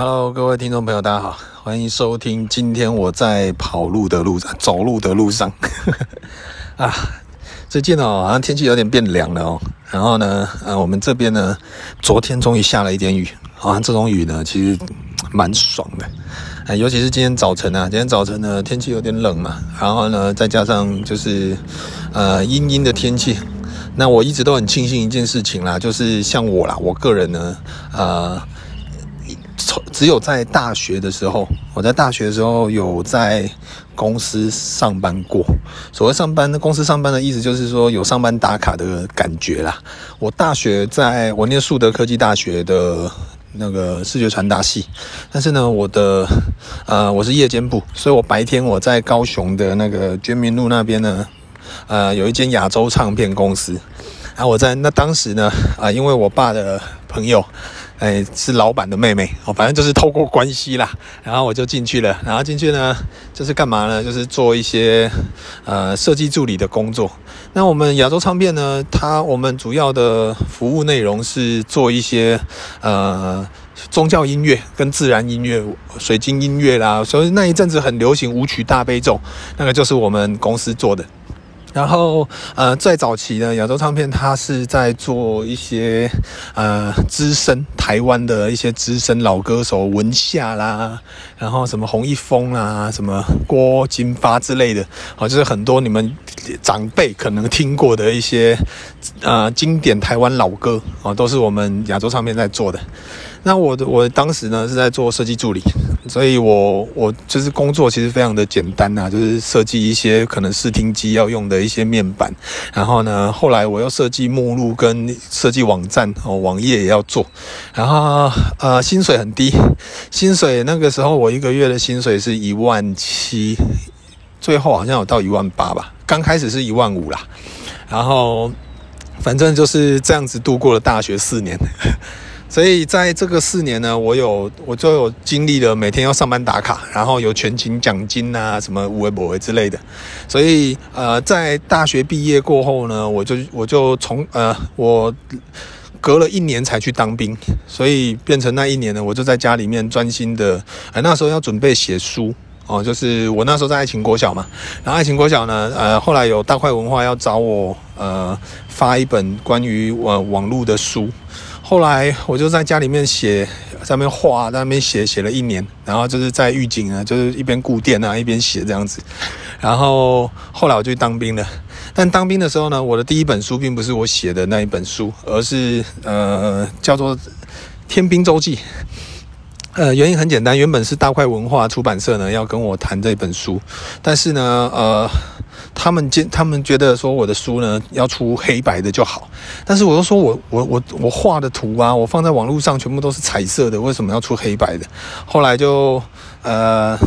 Hello，各位听众朋友，大家好，欢迎收听。今天我在跑路的路上，走路的路上 啊。最近哦，好像天气有点变凉了哦。然后呢，呃，我们这边呢，昨天终于下了一点雨。啊，这种雨呢，其实蛮爽的。啊，尤其是今天早晨啊，今天早晨呢，天气有点冷嘛。然后呢，再加上就是呃阴阴的天气。那我一直都很庆幸一件事情啦，就是像我啦，我个人呢，呃。只有在大学的时候，我在大学的时候有在公司上班过。所谓上班的公司上班的意思，就是说有上班打卡的感觉啦。我大学在我念树德科技大学的那个视觉传达系，但是呢，我的呃我是夜间部，所以我白天我在高雄的那个觉民路那边呢，呃有一间亚洲唱片公司。啊，我在那当时呢，啊，因为我爸的朋友。哎，是老板的妹妹哦，反正就是透过关系啦，然后我就进去了。然后进去呢，就是干嘛呢？就是做一些呃设计助理的工作。那我们亚洲唱片呢，它我们主要的服务内容是做一些呃宗教音乐跟自然音乐、水晶音乐啦。所以那一阵子很流行舞曲大悲咒，那个就是我们公司做的。然后，呃，最早期呢，亚洲唱片它是在做一些呃资深台湾的一些资深老歌手文夏啦，然后什么洪一峰啦，什么郭金发之类的，哦，就是很多你们长辈可能听过的一些呃经典台湾老歌哦，都是我们亚洲唱片在做的。那我的我当时呢是在做设计助理，所以我我就是工作其实非常的简单呐、就是设计一些可能视听机要用的一些面板，然后呢后来我又设计目录跟设计网站哦，网页也要做，然后呃薪水很低，薪水那个时候我一个月的薪水是一万七，最后好像有到一万八吧，刚开始是一万五啦，然后反正就是这样子度过了大学四年。所以在这个四年呢，我有我就有经历了每天要上班打卡，然后有全勤奖金啊，什么有的没的之类的。所以呃，在大学毕业过后呢，我就我就从呃我隔了一年才去当兵，所以变成那一年呢，我就在家里面专心的。呃，那时候要准备写书哦，就是我那时候在爱情国小嘛，然后爱情国小呢，呃，后来有大块文化要找我呃发一本关于呃网络的书。后来我就在家里面写，在那边画，在那边写，写了一年，然后就是在狱警啊，就是一边顾店啊，一边写这样子。然后后来我就当兵了。但当兵的时候呢，我的第一本书并不是我写的那一本书，而是呃叫做《天兵周记》。呃，原因很简单，原本是大块文化出版社呢要跟我谈这本书，但是呢，呃。他们见他们觉得说我的书呢要出黑白的就好，但是我又说我我我我画的图啊，我放在网络上全部都是彩色的，为什么要出黑白的？后来就呃，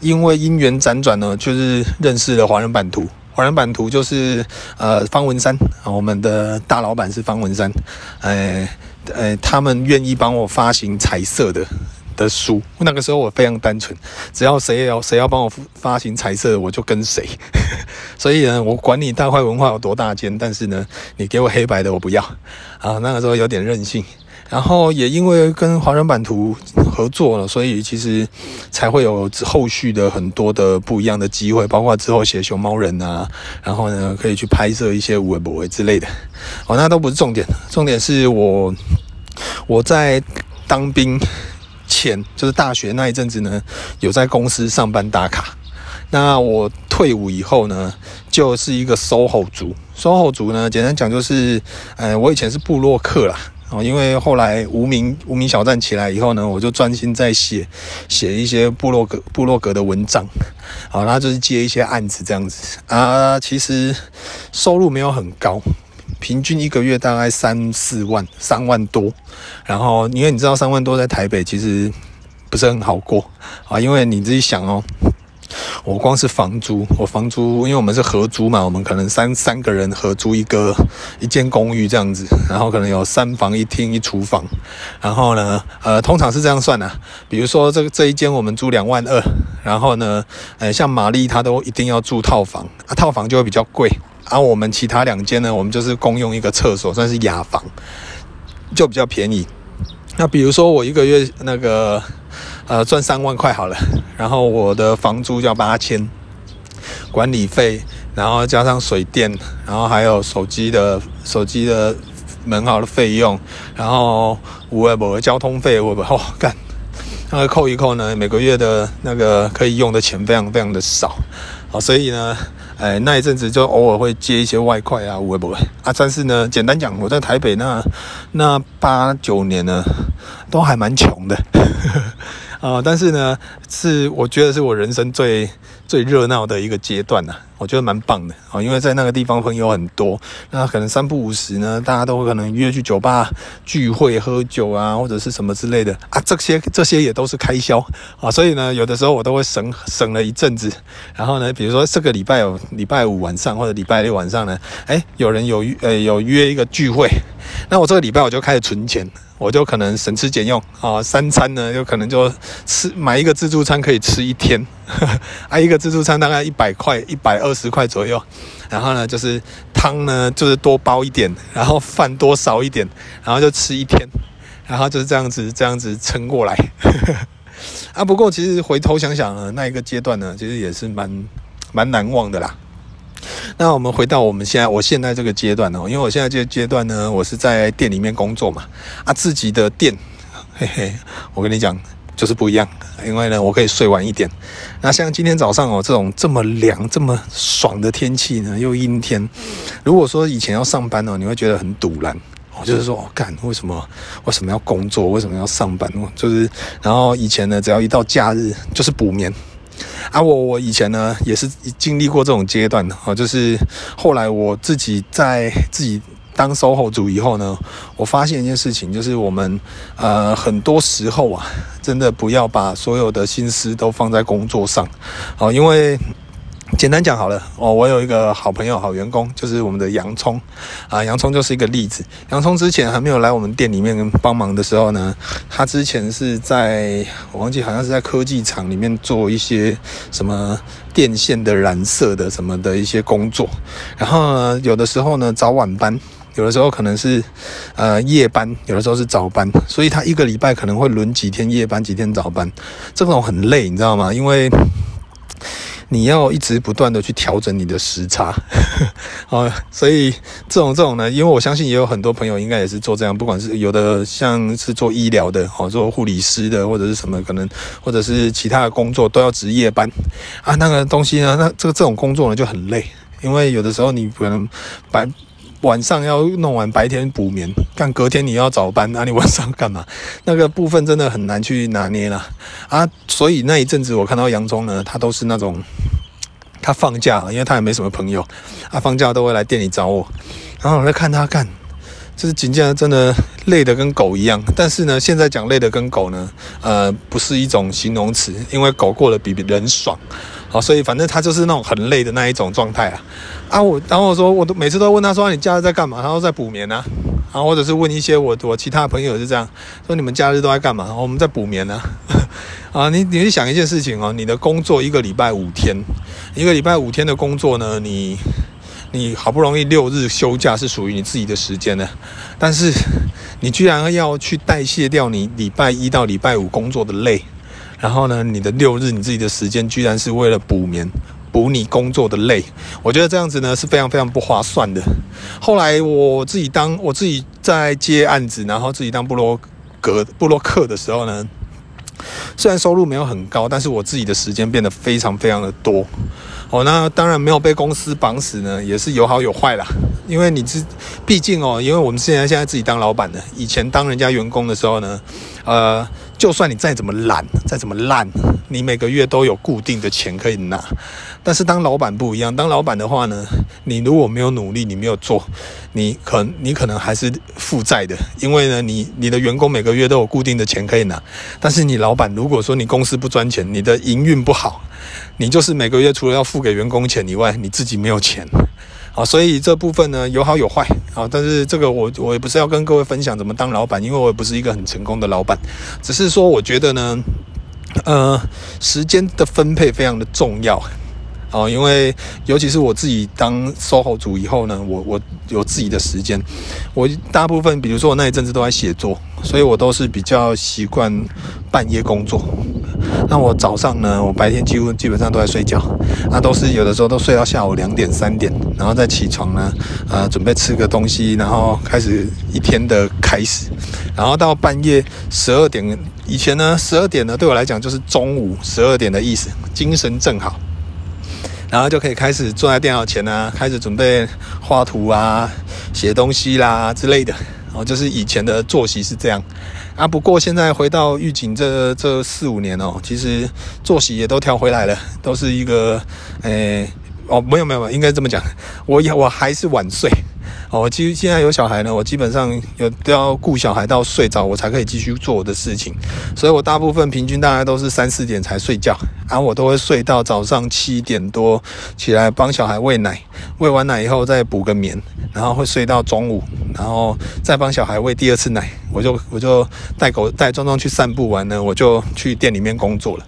因为因缘辗转呢，就是认识了华人版图。华人版图就是呃方文山，我们的大老板是方文山，哎哎，他们愿意帮我发行彩色的。的书，那个时候我非常单纯，只要谁要谁要帮我发行彩色，我就跟谁。所以呢，我管你大块文化有多大间，但是呢，你给我黑白的我不要啊。那个时候有点任性，然后也因为跟华人版图合作了，所以其实才会有后续的很多的不一样的机会，包括之后写熊猫人啊，然后呢可以去拍摄一些有的没的之类的。哦，那都不是重点，重点是我我在当兵。前就是大学那一阵子呢，有在公司上班打卡。那我退伍以后呢，就是一个 SOHO 族。SOHO 族呢，简单讲就是，呃，我以前是部落客啦。哦，因为后来无名无名小站起来以后呢，我就专心在写写一些部落格部落格的文章。好，然后就是接一些案子这样子啊。其实收入没有很高。平均一个月大概三四万，三万多。然后，因为你知道三万多在台北其实不是很好过啊。因为你自己想哦，我光是房租，我房租，因为我们是合租嘛，我们可能三三个人合租一个一间公寓这样子，然后可能有三房一厅一厨房。然后呢，呃，通常是这样算的啊。比如说这个这一间我们租两万二，然后呢，呃，像玛丽她都一定要住套房啊，套房就会比较贵。而、啊、我们其他两间呢，我们就是共用一个厕所，算是雅房，就比较便宜。那比如说我一个月那个呃赚三万块好了，然后我的房租要八千，管理费，然后加上水电，然后还有手机的手机的门号的费用，然后五二五的交通费，我哦干，那个扣一扣呢，每个月的那个可以用的钱非常非常的少，好，所以呢。哎，那一阵子就偶尔会接一些外快啊，会不会啊？但是呢，简单讲，我在台北那那八九年呢，都还蛮穷的。啊、但是呢，是我觉得是我人生最最热闹的一个阶段呐、啊，我觉得蛮棒的啊、因为在那个地方朋友很多，那可能三不五时呢，大家都可能约去酒吧聚会喝酒啊，或者是什么之类的啊，这些这些也都是开销啊、所以呢，有的时候我都会省省了一阵子，然后呢，比如说这个礼拜有礼拜五晚上或者礼拜六晚上呢，哎，有人有呃有约一个聚会，那我这个礼拜我就开始存钱。我就可能省吃俭用啊，三餐呢就可能就吃买一个自助餐可以吃一天，啊一个自助餐大概一百块一百二十块左右，然后呢就是汤呢就是多包一点，然后饭多少一点，然后就吃一天，然后就是这样子这样子撑过来，呵 呵啊不过其实回头想想呢，那一个阶段呢其实也是蛮蛮难忘的啦。那我们回到我们现在，我现在这个阶段哦，因为我现在这个阶段呢，我是在店里面工作嘛，啊，自己的店，嘿嘿，我跟你讲，就是不一样，因为呢，我可以睡晚一点。那像今天早上哦，这种这么凉、这么爽的天气呢，又阴天，如果说以前要上班哦，你会觉得很堵然，我就是说，干，为什么为什么要工作？为什么要上班？就是，然后以前呢，只要一到假日，就是补眠。啊，我我以前呢也是经历过这种阶段的啊，就是后来我自己在自己当售后组以后呢，我发现一件事情，就是我们呃很多时候啊，真的不要把所有的心思都放在工作上，啊，因为。简单讲好了哦，我有一个好朋友、好员工，就是我们的洋葱啊。洋葱就是一个例子。洋葱之前还没有来我们店里面帮忙的时候呢，他之前是在我忘记好像是在科技厂里面做一些什么电线的染色的什么的一些工作。然后呢，有的时候呢早晚班，有的时候可能是呃夜班，有的时候是早班，所以他一个礼拜可能会轮几天夜班，几天早班，这种很累，你知道吗？因为你要一直不断的去调整你的时差，啊，所以这种这种呢，因为我相信也有很多朋友应该也是做这样，不管是有的像是做医疗的，哦，做护理师的或者是什么可能，或者是其他的工作都要值夜班啊，那个东西呢，那这个这种工作呢就很累，因为有的时候你可能白。晚上要弄完，白天补眠，干隔天你要早班，那、啊、你晚上干嘛？那个部分真的很难去拿捏了 啊！所以那一阵子我看到洋葱呢，他都是那种他放假，因为他也没什么朋友，他、放假都会来店里找我，然后我在看他干，就是紧接着真的累得跟狗一样。但是呢，现在讲累得跟狗呢，呃，不是一种形容词，因为狗过得比人爽。好，所以反正他就是那种很累的那一种状态啊，啊我，然后我说我都每次都问他说，你假日在干嘛？他说在补眠啊，然后或者是问一些我我其他朋友是这样说，你们假日都在干嘛？我们在补眠呢，啊，你你去想一件事情哦，你的工作一个礼拜五天，一个礼拜五天的工作呢，你你好不容易六日休假是属于你自己的时间呢，但是你居然要去代谢掉你礼拜一到礼拜五工作的累。然后呢，你的六日你自己的时间居然是为了补眠，补你工作的累，我觉得这样子呢是非常非常不划算的。后来我自己当我自己在接案子，然后自己当布洛格布洛克的时候呢，虽然收入没有很高，但是我自己的时间变得非常非常的多。哦，那当然没有被公司绑死呢，也是有好有坏啦。因为你，毕竟哦，因为我们现在现在自己当老板的，以前当人家员工的时候呢，呃。就算你再怎么懒，再怎么烂，你每个月都有固定的钱可以拿。但是当老板不一样，当老板的话呢，你如果没有努力，你没有做，你可你可能还是负债的。因为呢，你你的员工每个月都有固定的钱可以拿，但是你老板如果说你公司不赚钱，你的营运不好，你就是每个月除了要付给员工钱以外，你自己没有钱。好，所以这部分呢，有好有坏。啊，但是这个我我也不是要跟各位分享怎么当老板，因为我也不是一个很成功的老板，只是说我觉得呢，呃，时间的分配非常的重要。哦，因为尤其是我自己当 SOHO 族以后呢，我我有自己的时间，我大部分比如说我那一阵子都在写作，所以我都是比较习惯半夜工作。那我早上呢，我白天几乎基本上都在睡觉，那都是有的时候都睡到下午两点三点，然后再起床呢，呃，准备吃个东西，然后开始一天的开始，然后到半夜十二点，以前呢十二点呢对我来讲就是中午十二点的意思，精神正好，然后就可以开始坐在电脑前啊，开始准备画图啊、写东西啦之类的，哦，就是以前的作息是这样。啊，不过现在回到狱警这这四五年哦，其实作息也都调回来了，都是一个，诶、哦，没有没有，应该这么讲，我我还是晚睡。哦，其实现在有小孩呢，我基本上有都要顾小孩到睡着，我才可以继续做我的事情。所以我大部分平均大概都是三四点才睡觉，然后我都会睡到早上七点多起来帮小孩喂奶，喂完奶以后再补个眠，然后会睡到中午，然后再帮小孩喂第二次奶，我就我就带狗带壮壮去散步完呢，我就去店里面工作了。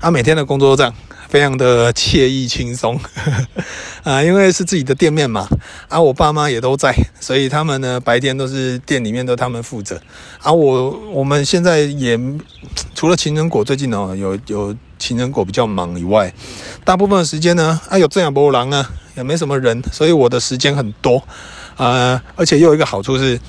啊，每天的工作都这样。非常的惬意轻松，啊，因为是自己的店面嘛，啊，我爸妈也都在，所以他们呢白天都是店里面都他们负责，啊，我我们现在也除了情人果最近哦有有情人果比较忙以外，大部分的时间呢，啊有这样波狼呢也没什么人，所以我的时间很多，啊，而且又有一个好处是。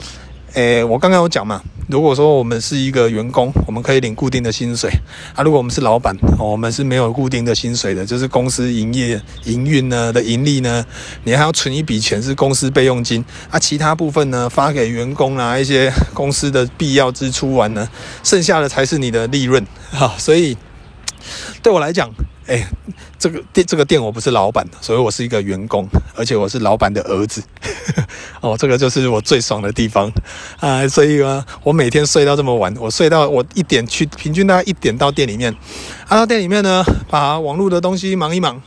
诶，我刚刚有讲嘛，如果说我们是一个员工，我们可以领固定的薪水啊。如果我们是老板，我们是没有固定的薪水的，就是公司营业营运呢的盈利呢，你还要存一笔钱是公司备用金啊。其他部分呢，发给员工啊，一些公司的必要支出完呢，剩下的才是你的利润。好，所以对我来讲。哎，这个店这个店我不是老板，所以我是一个员工，而且我是老板的儿子。哦，这个就是我最爽的地方啊！所以呢，我每天睡到这么晚，我睡到我一点去，平均大概一点到店里面，啊，到店里面呢，把网络的东西忙一忙，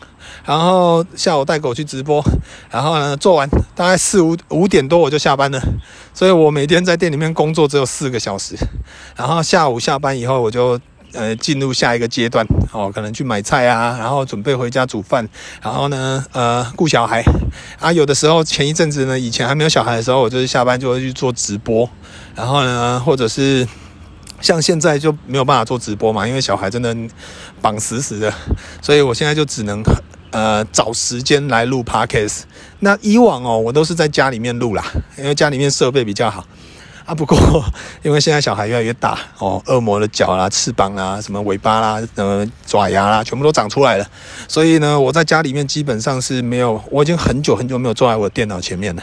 然后下午带狗去直播，然后呢做完，大概四五五点多我就下班了。所以我每天在店里面工作只有四个小时，然后下午下班以后我就。呃，进入下一个阶段哦，可能去买菜啊，然后准备回家煮饭，然后呢，呃，顾小孩啊。有的时候前一阵子呢，以前还没有小孩的时候，我就是下班就会去做直播，然后呢，或者是像现在就没有办法做直播嘛，因为小孩真的绑死死的，所以我现在就只能呃找时间来录 Podcast。那以往哦，我都是在家里面录啦，因为家里面设备比较好。啊，不过因为现在小孩越来越大哦，恶魔的脚啦、翅膀啦、什么尾巴啦、呃爪牙啦，全部都长出来了。所以呢，我在家里面基本上是没有，我已经很久很久没有坐在我电脑前面了，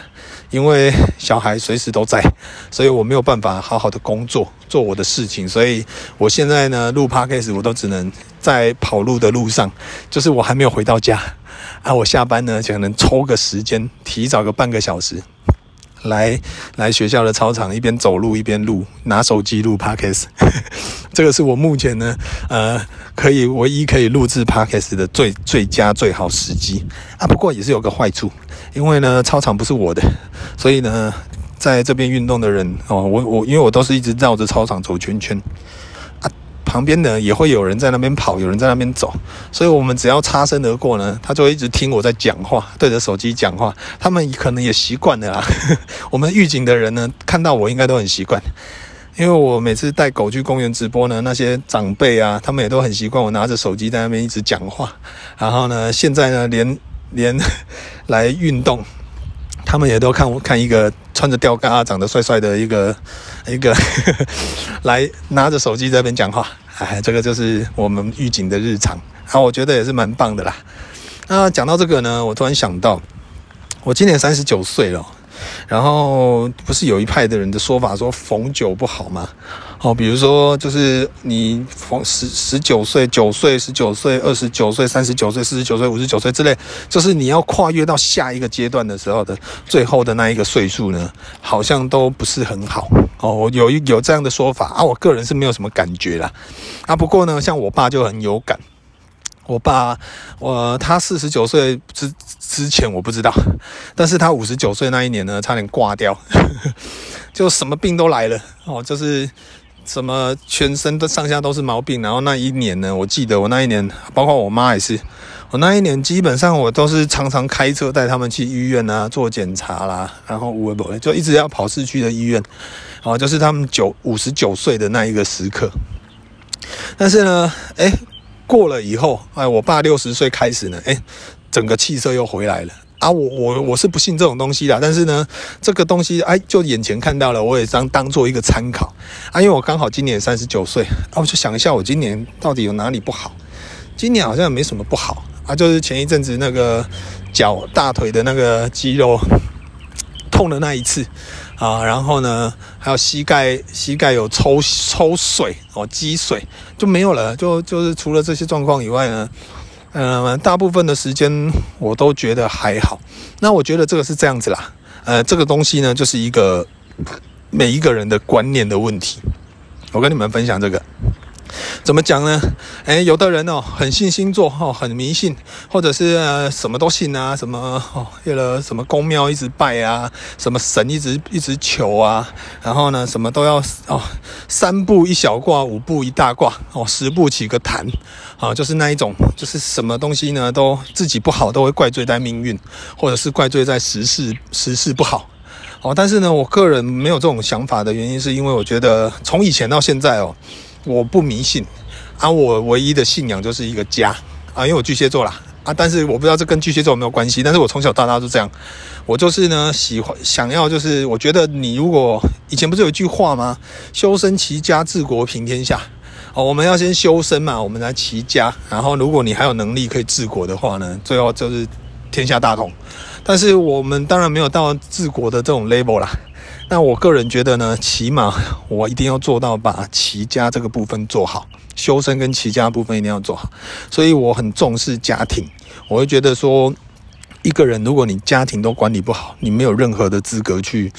因为小孩随时都在，所以我没有办法好好的工作做我的事情。所以我现在呢，录 Podcast 我都只能在跑路的路上，就是我还没有回到家啊，我下班呢就可能抽个时间，提早个半个小时。来来学校的操场，一边走路一边录，拿手机录 Podcast，这个是我目前呢，呃，可以唯一可以录制 Podcast 的最最佳最好时机啊。不过也是有个坏处，因为呢，操场不是我的，所以呢，在这边运动的人哦，我我因为我都是一直绕着操场走圈圈。旁边呢也会有人在那边跑，有人在那边走，所以我们只要擦身而过呢，他就会一直听我在讲话，对着手机讲话。他们可能也习惯了啦。我们狱警的人呢，看到我应该都很习惯，因为我每次带狗去公园直播呢，那些长辈啊，他们也都很习惯我拿着手机在那边一直讲话。然后呢，现在呢，连 连来运动。他们也都看我看一个穿着吊嘎、长得帅帅的一个一个 来拿着手机在那边讲话，哎，这个就是我们狱警的日常啊，我觉得也是蛮棒的啦。那讲到这个呢，我突然想到，我今年三十九岁了。然后不是有一派的人的说法说逢九不好吗？哦，比如说就是你逢十十九岁、九岁、十九岁、二十九岁、三十九岁、四十九岁、五十九岁之类，就是你要跨越到下一个阶段的时候的最后的那一个岁数呢，好像都不是很好哦。有一有这样的说法啊，我个人是没有什么感觉啦。啊。不过呢，像我爸就很有感。我爸，我他四十九岁之之前我不知道，但是他五十九岁那一年呢，差点挂掉，就什么病都来了哦，就是什么全身的上下都是毛病，然后那一年呢，我记得我那一年，包括我妈也是，我那一年基本上我都是常常开车带他们去医院啊做检查啦，然后我不就一直要跑市区的医院，哦，就是他们九五十九岁的那一个时刻。但是呢，哎，过了以后，哎，我爸六十岁开始呢，哎，整个气色又回来了。啊，我我我是不信这种东西的，但是呢，这个东西哎，就眼前看到了，我也当当做一个参考啊，因为我刚好今年三十九岁啊，我就想一下我今年到底有哪里不好？今年好像没什么不好啊，就是前一阵子那个脚大腿的那个肌肉痛的那一次啊，然后呢，还有膝盖膝盖有抽抽水哦，积水就没有了，就就是除了这些状况以外呢。嗯，大部分的时间我都觉得还好。那我觉得这个是这样子啦。呃，这个东西呢，就是一个每一个人的观念的问题。我跟你们分享这个。怎么讲呢？诶，有的人哦，很信星座哦，很迷信，或者是呃什么都信啊，什么哦，为了什么宫庙一直拜啊，什么神一直一直求啊，然后呢，什么都要哦，三步一小卦，五步一大卦，哦，十步起个坛，啊、就是那一种，就是什么东西呢，都自己不好，都会怪罪在命运，或者是怪罪在时事时事不好，哦，但是呢，我个人没有这种想法的原因，是因为我觉得从以前到现在哦。我不迷信啊，我唯一的信仰就是一个家啊，因为我巨蟹座啦啊，但是我不知道这跟巨蟹座有没有关系，但是我从小到大都这样，我就是呢喜欢想要就是我觉得你如果以前不是有一句话吗？修身齐家治国平天下哦，我们要先修身嘛，我们来齐家，然后如果你还有能力可以治国的话呢，最后就是天下大同。但是我们当然没有到治国的这种 label 啦。那我个人觉得呢，起码我一定要做到把齐家这个部分做好，修身跟齐家部分一定要做好。所以我很重视家庭，我会觉得说，一个人如果你家庭都管理不好，你没有任何的资格去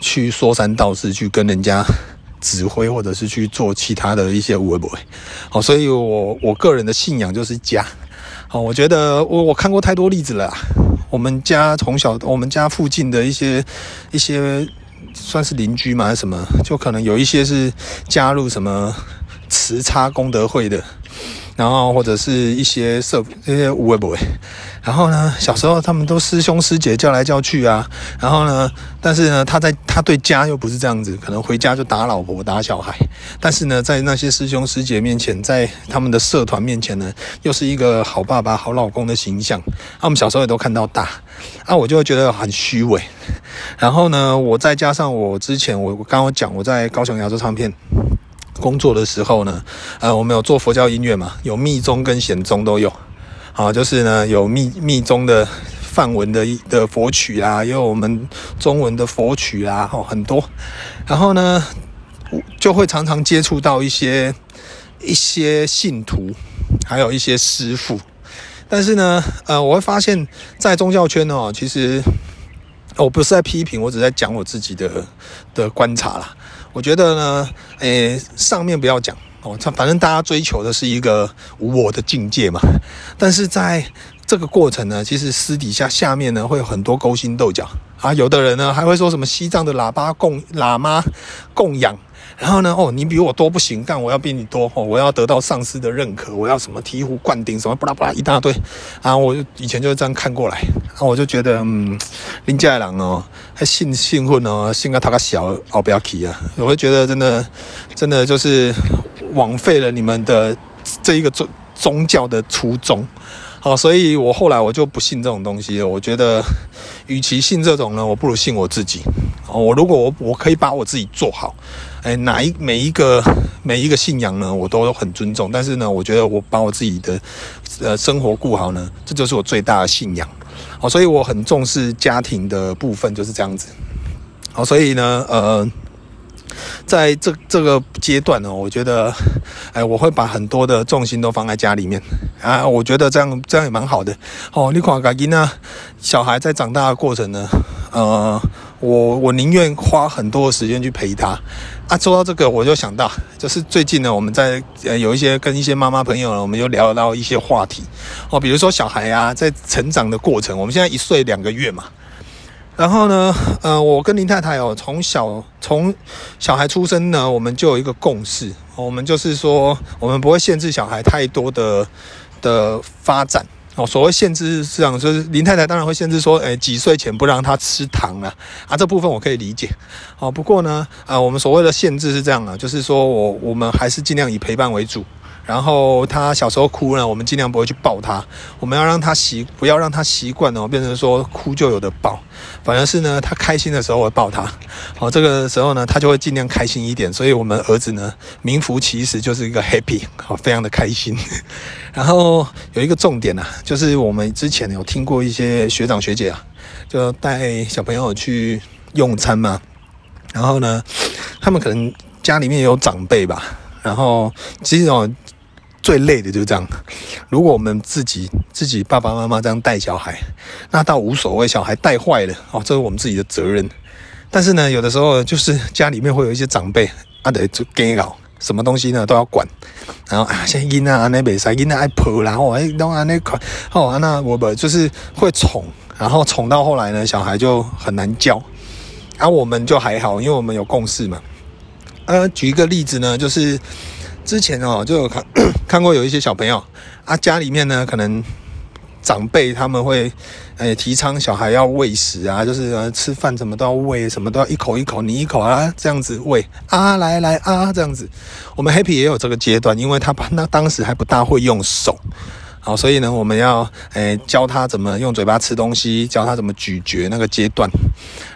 去说三道四，去跟人家指挥，或者是去做其他的一些有的没的。好，所以我我个人的信仰就是家。好，我觉得我我看过太多例子了，我们家从小，我们家附近的一些一些。算是邻居吗？还是什么？就可能有一些是加入什么慈差功德会的，然后或者是一些社这些无为不为。然后呢，小时候他们都师兄师姐叫来叫去啊。然后呢，但是呢，他在他对家又不是这样子，可能回家就打老婆打小孩。但是呢，在那些师兄师姐面前，在他们的社团面前呢，又是一个好爸爸、好老公的形象。他们小时候也都看到大，啊，我就会觉得很虚伪。然后呢，我再加上我之前我刚刚讲我在高雄亚洲唱片工作的时候呢，呃，我们有做佛教音乐嘛，有密宗跟显宗都有，好，就是呢有密密宗的梵文的的佛曲啦，也有我们中文的佛曲啦，哦，很多。然后呢，就会常常接触到一些一些信徒，还有一些师父。但是呢，呃，我会发现，在宗教圈哦，其实。我不是在批评，我只是在讲我自己的的观察啦。我觉得呢，诶，上面不要讲哦，他反正大家追求的是一个无我的境界嘛。但是在这个过程呢，其实私底下下面呢会有很多勾心斗角啊。有的人呢还会说什么西藏的喇叭供喇嘛供养。然后呢？哦，你比我多不行，干我要比你多哦！我要得到上司的认可，我要什么醍醐灌顶，什么巴拉巴拉一大堆啊！我以前就是这样看过来，啊，我就觉得嗯，林家的人哦，还信信混哦，信个他个小奥不要提啊！我会觉得真的真的就是枉费了你们的这一个宗宗教的初衷。好，所以我后来我就不信这种东西了。我觉得，与其信这种呢，我不如信我自己。哦，我如果我我可以把我自己做好，哎，哪一每一个每一个信仰呢，我都很尊重。但是呢，我觉得我把我自己的呃生活顾好呢，这就是我最大的信仰。好，所以我很重视家庭的部分，就是这样子。好，所以呢，呃。在这这个阶段呢，我觉得，哎，我会把很多的重心都放在家里面啊，我觉得这样这样也蛮好的。哦，你看，家己呢，小孩在长大的过程呢，呃，我我宁愿花很多的时间去陪他啊。说到这个，我就想到，就是最近呢，我们在呃有一些跟一些妈妈朋友呢，我们就聊到一些话题哦，比如说小孩啊，在成长的过程，我们现在一岁两个月嘛。然后呢，呃，我跟林太太哦，从小从小孩出生呢，我们就有一个共识，我们就是说，我们不会限制小孩太多的的发展哦。所谓限制是这样，就是林太太当然会限制说，诶，几岁前不让他吃糖啊，啊，这部分我可以理解。哦，不过呢，呃，我们所谓的限制是这样啊，就是说我我们还是尽量以陪伴为主。然后他小时候哭呢，我们尽量不会去抱他，我们要让他习，不要让他习惯哦，变成说哭就有的抱，反而是呢，他开心的时候会抱他，好，这个时候呢，他就会尽量开心一点。所以我们儿子呢，名副其实就是一个 happy，好，非常的开心。然后有一个重点啊，就是我们之前有听过一些学长学姐啊，就带小朋友去用餐嘛，然后呢，他们可能家里面有长辈吧，然后其实哦。最累的就是这样。如果我们自己自己爸爸妈妈这样带小孩，那倒无所谓。小孩带坏了哦，这是我们自己的责任。但是呢，有的时候就是家里面会有一些长辈，啊得就给搞，什么东西呢都要管。然后啊，像囡啊那边啥囡啊爱抱，然后哎弄啊那块哦，那我不就是会宠，然后宠到后来呢，小孩就很难教。而、啊、我们就还好，因为我们有共识嘛。呃，举一个例子呢，就是。之前哦，就有看 看过有一些小朋友啊，家里面呢，可能长辈他们会诶、提倡小孩要喂食啊，就是呃吃饭什么都要喂，什么都要一口一口你一口啊，这样子喂啊，来来啊，这样子。我们 Happy 也有这个阶段，因为他那当时还不大会用手。好，所以呢，我们要诶、教他怎么用嘴巴吃东西，教他怎么咀嚼那个阶段。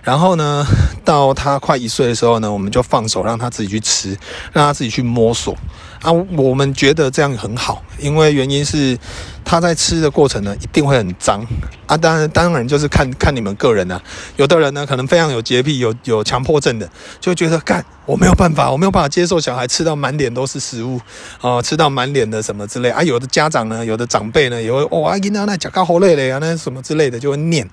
然后呢，到他快一岁的时候呢，我们就放手让他自己去吃，让他自己去摸索。啊，我们觉得这样很好，因为原因是他在吃的过程呢，一定会很脏啊。当然，当然就是看看你们个人啊。有的人呢，可能非常有洁癖，有有强迫症的，就觉得干我没有办法，我没有办法接受小孩吃到满脸都是食物啊，吃到满脸的什么之类啊。有的家长呢，有的长辈呢，也会哦，阿姨那那脚高好累了呀，那什么之类的就会念。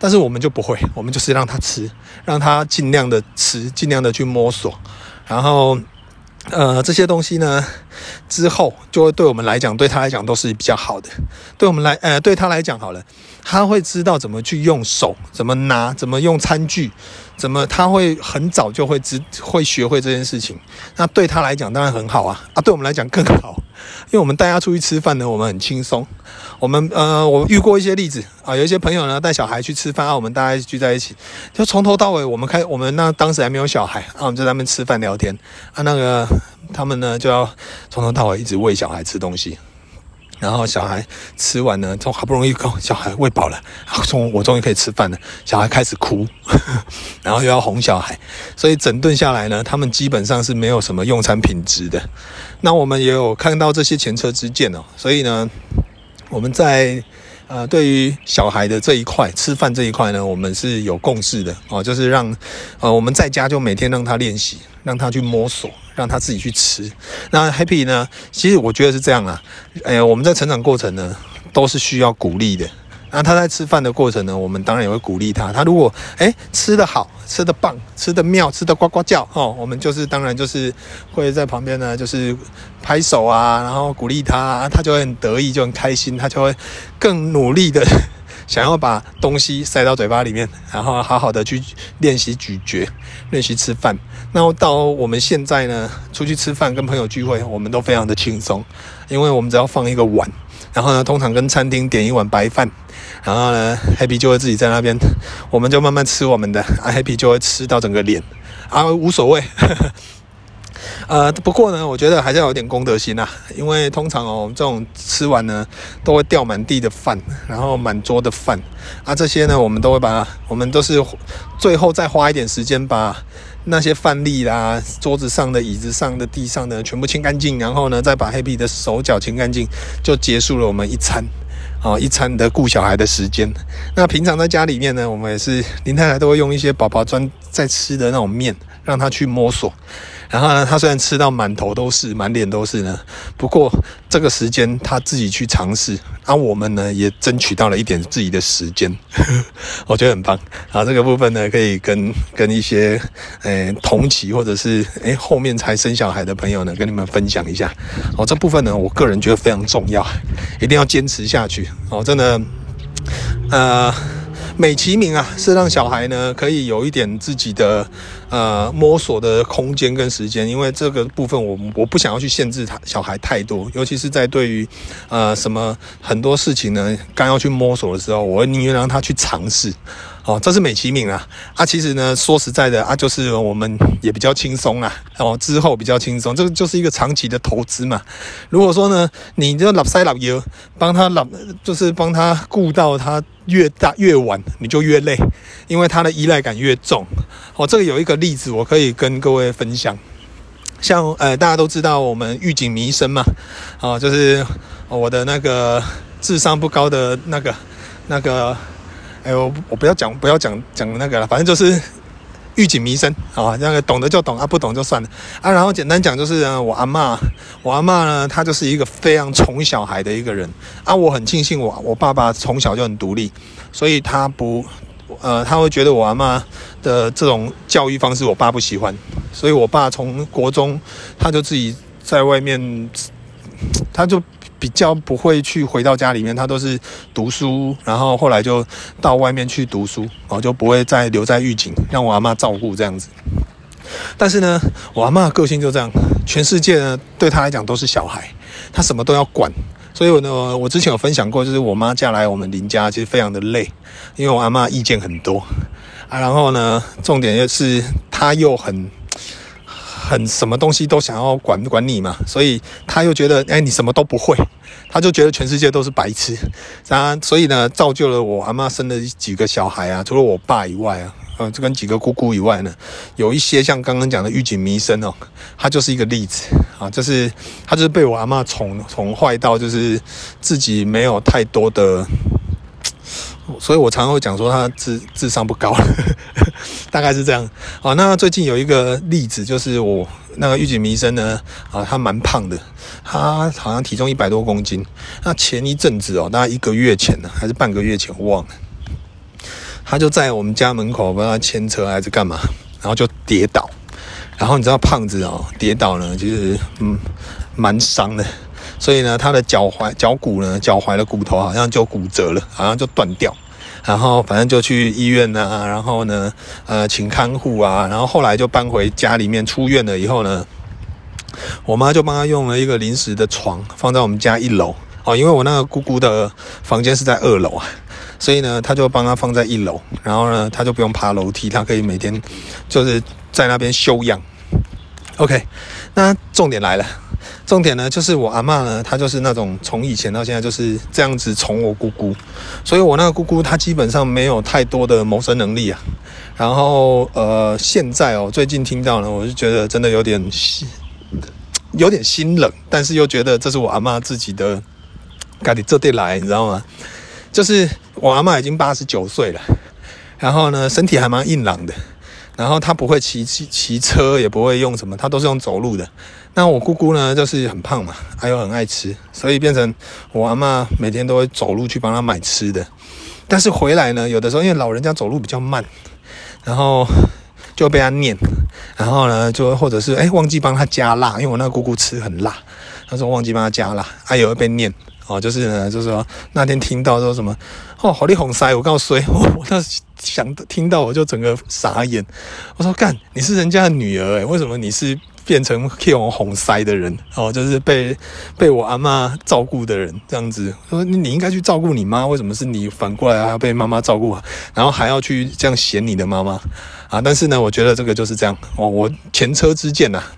但是我们就不会，我们就是让他吃，让他尽量的吃，尽量的去摸索，然后。呃，这些东西呢，之后就会对我们来讲，对他来讲都是比较好的。对我们来，呃，对他来讲好了，他会知道怎么去用手，怎么拿，怎么用餐具。怎么他会很早就会知会学会这件事情？那对他来讲当然很好啊啊！对我们来讲更好，因为我们带他出去吃饭呢，我们很轻松。我们呃，我遇过一些例子啊，有一些朋友呢带小孩去吃饭啊，我们大家聚在一起，就从头到尾我们开我们那当时还没有小孩啊，我们在那边吃饭聊天啊，那个他们呢就要从头到尾一直喂小孩吃东西。然后小孩吃完呢，从好不容易够小孩喂饱了，从我终于可以吃饭了。小孩开始哭，呵呵，然后又要哄小孩，所以整顿下来呢，他们基本上是没有什么用餐品质的。那我们也有看到这些前车之鉴哦，所以呢，我们在呃对于小孩的这一块吃饭这一块呢，我们是有共识的哦，就是让呃我们在家就每天让他练习，让他去摸索。让他自己去吃。那 Happy 呢？其实我觉得是这样啊。哎，我们在成长过程呢，都是需要鼓励的。那他在吃饭的过程呢，我们当然也会鼓励他。他如果哎吃得好，吃得棒，吃得妙，吃得呱呱叫哦，我们就是当然就是会在旁边呢，就是拍手啊，然后鼓励他，他就会很得意，就很开心，他就会更努力的。想要把东西塞到嘴巴里面，然后好好的去练习咀嚼，练习吃饭。那到我们现在呢，出去吃饭跟朋友聚会，我们都非常的轻松，因为我们只要放一个碗，然后呢，通常跟餐厅点一碗白饭，然后呢，Happy 就会自己在那边，我们就慢慢吃我们的，啊，Happy 就会吃到整个脸，啊，无所谓。呃，不过呢，我觉得还是要有点公德心呐，因为通常哦，我们这种吃完呢，都会掉满地的饭，然后满桌的饭啊，这些呢，我们都会把，我们都是最后再花一点时间把那些饭粒啦、桌子上的、椅子上的、地上的全部清干净，然后呢，再把黑皮的手脚清干净，就结束了我们一餐啊，一餐的顾小孩的时间。那平常在家里面呢，我们也是林太太都会用一些宝宝专在吃的那种面，让他去摸索。然后呢，他虽然吃到满头都是、满脸都是呢，不过这个时间他自己去尝试，而、啊、我们呢也争取到了一点自己的时间，我觉得很棒。好，这个部分呢可以跟跟一些诶、同期或者是诶、后面才生小孩的朋友呢跟你们分享一下。哦，这部分呢我个人觉得非常重要，一定要坚持下去。哦，真的，呃。美其名啊，是让小孩呢可以有一点自己的呃摸索的空间跟时间，因为这个部分我我不想要去限制他小孩太多，尤其是在对于呃什么很多事情呢刚要去摸索的时候，我宁愿让他去尝试。哦，这是美其名啊！啊，其实呢，说实在的啊，就是我们也比较轻松啊。哦，之后比较轻松，这个就是一个长期的投资嘛。如果说呢，你就老塞老油，帮他老，就是帮他顾到他越大越晚，你就越累，因为他的依赖感越重。哦，这个有一个例子，我可以跟各位分享。像呃，大家都知道我们玉井弥生嘛，哦，就是我的那个智商不高的那个那个。哎，我我不要讲，不要讲讲那个了，反正就是 预警迷声啊，那个懂得就懂啊，不懂就算了啊。然后简单讲就是，我阿嬷，我阿嬷呢，她就是一个非常宠小孩的一个人啊。我很庆幸我我爸爸从小就很独立，所以他不呃，他会觉得我阿嬷的这种教育方式，我爸不喜欢，所以我爸从国中他就自己在外面，他就。比较不会去回到家里面，他都是读书，然后后来就到外面去读书，然后就不会再留在狱警，让我阿妈照顾这样子。但是呢，我阿妈个性就这样，全世界呢对他来讲都是小孩，他什么都要管。所以呢，我之前有分享过，就是我妈嫁来我们林家，其实非常的累，因为我阿妈意见很多啊。然后呢，重点就是他又很。很什么东西都想要管管你嘛，所以他又觉得，哎，你什么都不会，他就觉得全世界都是白痴，然后所以呢，造就了我阿妈生了几个小孩啊，除了我爸以外啊，呃，就跟几个姑姑以外呢，有一些像刚刚讲的狱警弥生哦，他就是一个例子啊，就是他就是被我阿妈宠宠坏到，就是自己没有太多的。所以我常常会讲说他智智商不高，大概是这样。哦，那最近有一个例子，就是我那个玉井弥生呢，啊，他蛮胖的，他好像体重一百多公斤。那前一阵子哦，大概一个月前呢，还是半个月前，我忘了，他就在我们家门口帮他牵车还是干嘛，然后就跌倒。然后你知道胖子哦，跌倒呢，其实嗯蛮伤的。所以呢，他的脚踝、脚骨呢，脚踝的骨头好像就骨折了，好像就断掉。然后反正就去医院啊，然后呢，呃，请看护啊，然后后来就搬回家里面。出院了以后呢，我妈就帮他用了一个临时的床放在我们家一楼哦，因为我那个姑姑的房间是在二楼啊，所以呢，他就帮他放在一楼，然后呢，他就不用爬楼梯，他可以每天就是在那边休养。OK，那重点来了。重点呢，就是我阿嬷呢，她就是那种从以前到现在就是这样子宠我姑姑，所以我那个姑姑她基本上没有太多的谋生能力啊。然后呃，现在哦，最近听到呢，我就觉得真的有点心，有点心冷，但是又觉得这是我阿嬷自己的，赶紧这得来，你知道吗？就是我阿嬷已经八十九岁了，然后呢，身体还蛮硬朗的。然后他不会骑骑骑车，也不会用什么，他都是用走路的。那我姑姑呢，就是很胖嘛，还有很爱吃，所以变成我阿嬷每天都会走路去帮他买吃的。但是回来呢，有的时候因为老人家走路比较慢，然后就被他念，然后呢就或者是哎忘记帮他加辣，因为我那姑姑吃很辣，他说忘记帮他加辣，还有被念。哦，就是呢，就是说那天听到说什么哦，好你红腮，我告诉你，我我那想听到我就整个傻眼。我说干，你是人家的女儿诶，为什么你是变成替我红塞的人？哦，就是被被我阿妈照顾的人这样子。说你应该去照顾你妈，为什么是你反过来还要被妈妈照顾啊？然后还要去这样嫌你的妈妈啊？但是呢，我觉得这个就是这样哦，我前车之鉴呐、啊，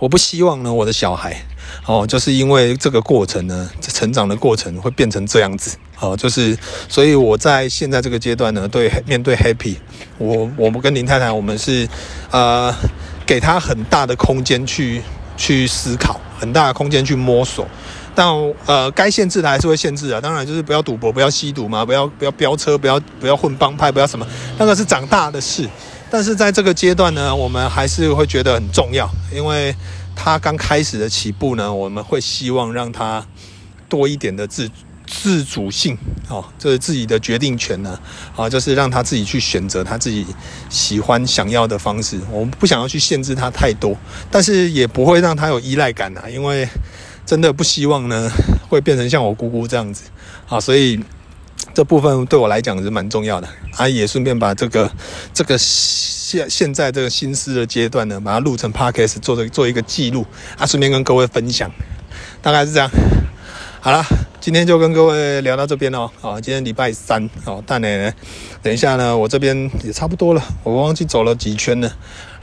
我不希望呢我的小孩。哦，就是因为这个过程呢，成长的过程会变成这样子。哦，就是所以我在现在这个阶段呢，对面对 Happy，我我们跟林太太，我们是呃给他很大的空间去去思考，很大的空间去摸索。但呃，该限制的还是会限制啊。当然就是不要赌博，不要吸毒嘛，不要不要飙车，不要不要混帮派，不要什么，那个是长大的事。但是在这个阶段呢，我们还是会觉得很重要，因为。他刚开始的起步呢，我们会希望让他多一点的自自主性哦，就是自己的决定权呢，啊，就是让他自己去选择他自己喜欢想要的方式。我们不想要去限制他太多，但是也不会让他有依赖感啊，因为真的不希望呢会变成像我姑姑这样子啊，所以这部分对我来讲是蛮重要的。啊，也顺便把这个这个现现在这个心思的阶段呢，把它录成 podcast 做做一个记录。啊，顺便跟各位分享，大概是这样。好了，今天就跟各位聊到这边哦。好，今天礼拜三。哦，但呢，等一下呢，我这边也差不多了，我忘记走了几圈了，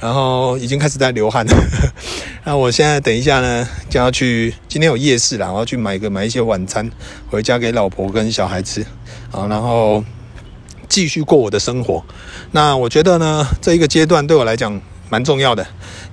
然后已经开始在流汗了。那我现在等一下呢，就要去，今天有夜市啦，我要去买个买一些晚餐回家给老婆跟小孩吃，好，然后继续过我的生活。那我觉得呢，这一个阶段对我来讲蛮重要的，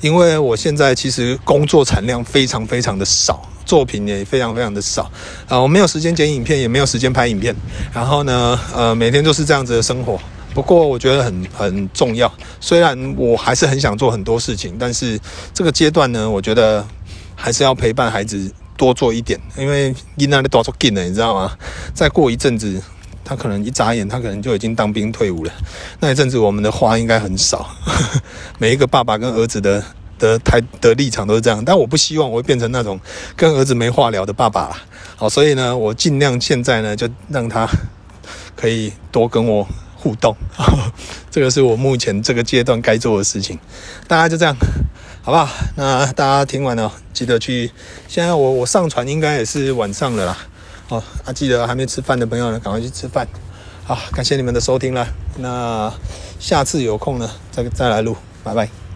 因为我现在其实工作产量非常非常的少。作品也非常非常的少，啊，我没有时间剪影片，也没有时间拍影片，然后呢，呃，每天都是这样子的生活。不过我觉得很很重要，虽然我还是很想做很多事情，但是这个阶段呢，我觉得还是要陪伴孩子多做一点，因为你那里多做紧了，你知道吗？再过一阵子，他可能一眨眼，他可能就已经当兵退伍了。那一阵子，我们的话应该很少，每一个爸爸跟儿子的。的台的立场都是这样，但我不希望我会变成那种跟儿子没话聊的爸爸啦。好，所以呢，我尽量现在呢，就让他可以多跟我互动。这个是我目前这个阶段该做的事情。大家就这样，好不好？那大家听完了，记得去。现在我我上传应该也是晚上了啦。哦，啊，记得还没吃饭的朋友呢，赶快去吃饭。好，感谢你们的收听了。那下次有空呢，再再来录。拜拜。